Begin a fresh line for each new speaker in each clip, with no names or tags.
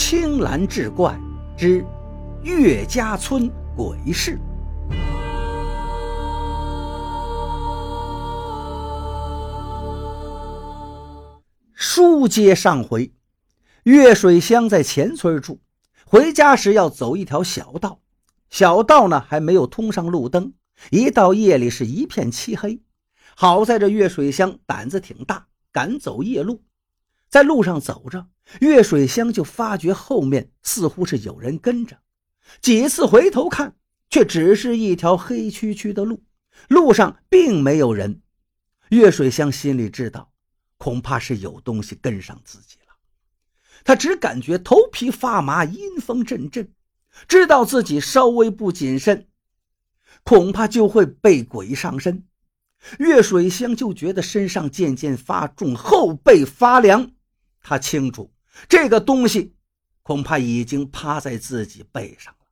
青蓝志怪之岳家村鬼事。书接上回，岳水香在前村住，回家时要走一条小道，小道呢还没有通上路灯，一到夜里是一片漆黑。好在这岳水香胆子挺大，敢走夜路。在路上走着，岳水香就发觉后面似乎是有人跟着，几次回头看，却只是一条黑黢黢的路，路上并没有人。岳水香心里知道，恐怕是有东西跟上自己了。他只感觉头皮发麻，阴风阵阵，知道自己稍微不谨慎，恐怕就会被鬼上身。岳水香就觉得身上渐渐发重，后背发凉。他清楚，这个东西恐怕已经趴在自己背上了。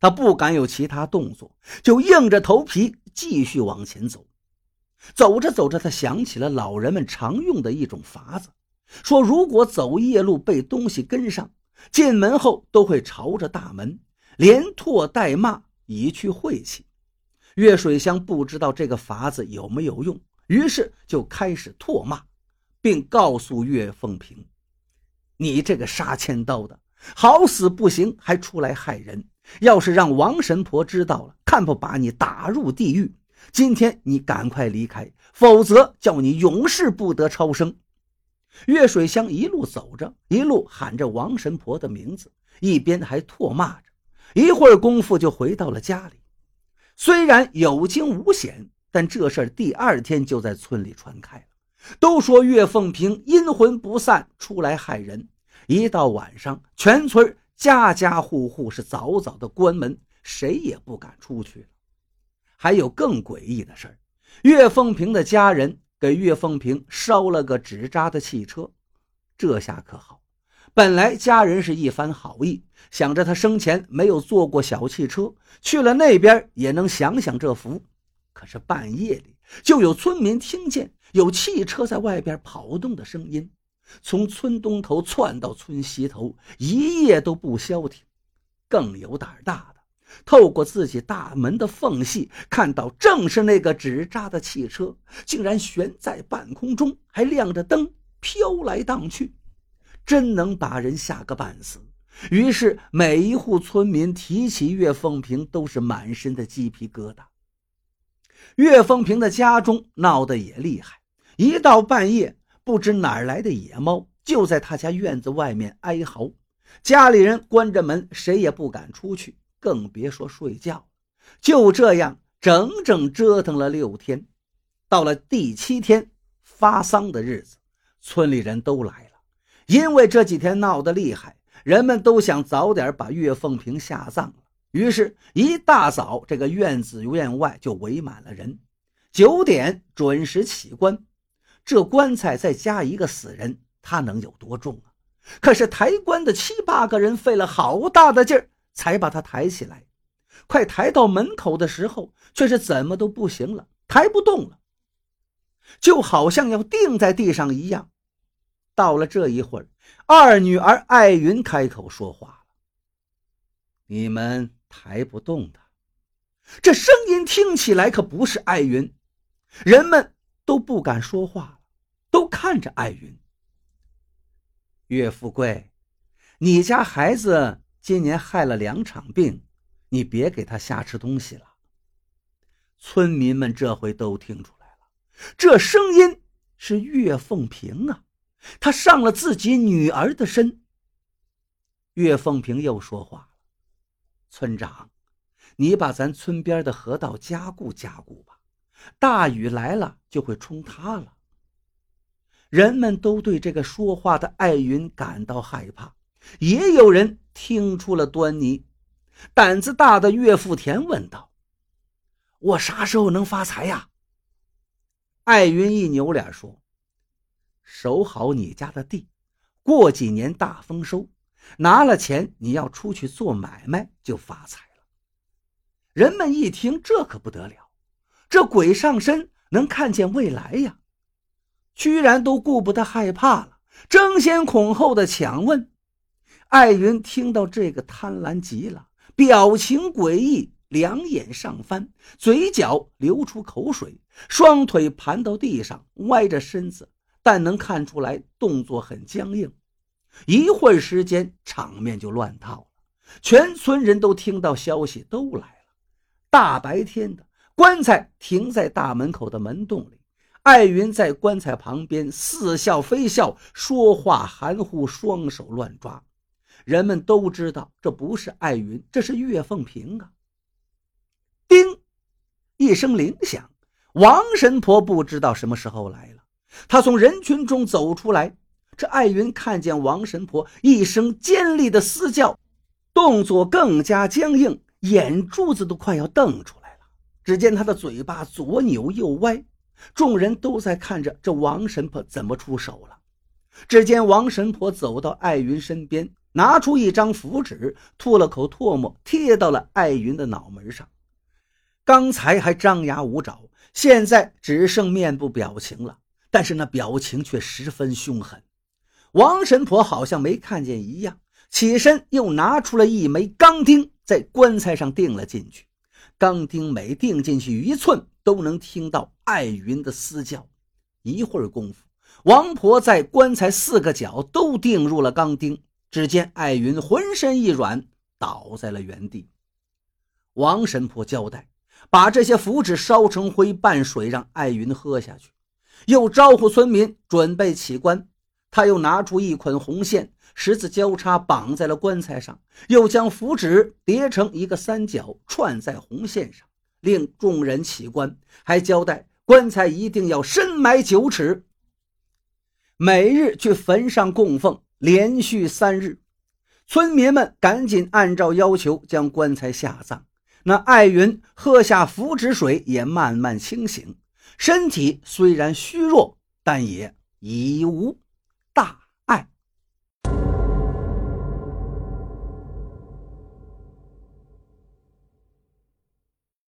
他不敢有其他动作，就硬着头皮继续往前走。走着走着，他想起了老人们常用的一种法子，说如果走夜路被东西跟上，进门后都会朝着大门，连唾带骂，以去晦气。岳水香不知道这个法子有没有用，于是就开始唾骂，并告诉岳凤平。你这个杀千刀的，好死不行还出来害人！要是让王神婆知道了，看不把你打入地狱！今天你赶快离开，否则叫你永世不得超生！岳水香一路走着，一路喊着王神婆的名字，一边还唾骂着。一会儿功夫就回到了家里。虽然有惊无险，但这事儿第二天就在村里传开了。都说岳凤平阴魂不散，出来害人。一到晚上，全村家家户户是早早的关门，谁也不敢出去。还有更诡异的事儿，岳凤平的家人给岳凤平烧了个纸扎的汽车。这下可好，本来家人是一番好意，想着他生前没有坐过小汽车，去了那边也能享享这福。可是半夜里，就有村民听见。有汽车在外边跑动的声音，从村东头窜到村西头，一夜都不消停。更有胆大的，透过自己大门的缝隙，看到正是那个纸扎的汽车，竟然悬在半空中，还亮着灯，飘来荡去，真能把人吓个半死。于是，每一户村民提起岳凤平，都是满身的鸡皮疙瘩。岳凤平的家中闹得也厉害。一到半夜，不知哪儿来的野猫就在他家院子外面哀嚎，家里人关着门，谁也不敢出去，更别说睡觉。就这样整整折腾了六天，到了第七天发丧的日子，村里人都来了。因为这几天闹得厉害，人们都想早点把岳凤平下葬了，于是，一大早这个院子院外就围满了人，九点准时起棺。这棺材再加一个死人，他能有多重啊？可是抬棺的七八个人费了好大的劲儿，才把他抬起来。快抬到门口的时候，却是怎么都不行了，抬不动了，就好像要钉在地上一样。到了这一会儿，二女儿艾云开口说话了：“你们抬不动他。”这声音听起来可不是艾云，人们。都不敢说话了，都看着艾云。岳富贵，你家孩子今年害了两场病，你别给他瞎吃东西了。村民们这回都听出来了，这声音是岳凤平啊，他上了自己女儿的身。岳凤平又说话了：“村长，你把咱村边的河道加固加固吧。”大雨来了就会冲塌了。人们都对这个说话的艾云感到害怕，也有人听出了端倪。胆子大的岳富田问道：“我啥时候能发财呀？”艾云一扭脸说：“守好你家的地，过几年大丰收，拿了钱你要出去做买卖就发财了。”人们一听，这可不得了。这鬼上身能看见未来呀！居然都顾不得害怕了，争先恐后的抢问：“艾云听到这个，贪婪极了，表情诡异，两眼上翻，嘴角流出口水，双腿盘到地上，歪着身子，但能看出来动作很僵硬。一会儿时间，场面就乱套了。全村人都听到消息，都来了。大白天的，棺材停在大门口的门洞里，艾云在棺材旁边似笑非笑，说话含糊，双手乱抓。人们都知道这不是艾云，这是岳凤平啊！叮，一声铃响，王神婆不知道什么时候来了。她从人群中走出来，这艾云看见王神婆，一声尖利的嘶叫。动作更加僵硬，眼珠子都快要瞪出来。只见他的嘴巴左扭右歪，众人都在看着这王神婆怎么出手了。只见王神婆走到艾云身边，拿出一张符纸，吐了口唾沫，贴到了艾云的脑门上。刚才还张牙舞爪，现在只剩面部表情了，但是那表情却十分凶狠。王神婆好像没看见一样。起身，又拿出了一枚钢钉，在棺材上钉了进去。钢钉每钉进去一寸，都能听到艾云的嘶叫。一会儿功夫，王婆在棺材四个角都钉入了钢钉。只见艾云浑身一软，倒在了原地。王神婆交代，把这些符纸烧成灰，拌水，让艾云喝下去。又招呼村民准备起棺。他又拿出一捆红线。十字交叉绑在了棺材上，又将符纸叠成一个三角串在红线上，令众人起棺，还交代棺材一定要深埋九尺，每日去坟上供奉，连续三日。村民们赶紧按照要求将棺材下葬。那艾云喝下符纸水，也慢慢清醒，身体虽然虚弱，但也已无。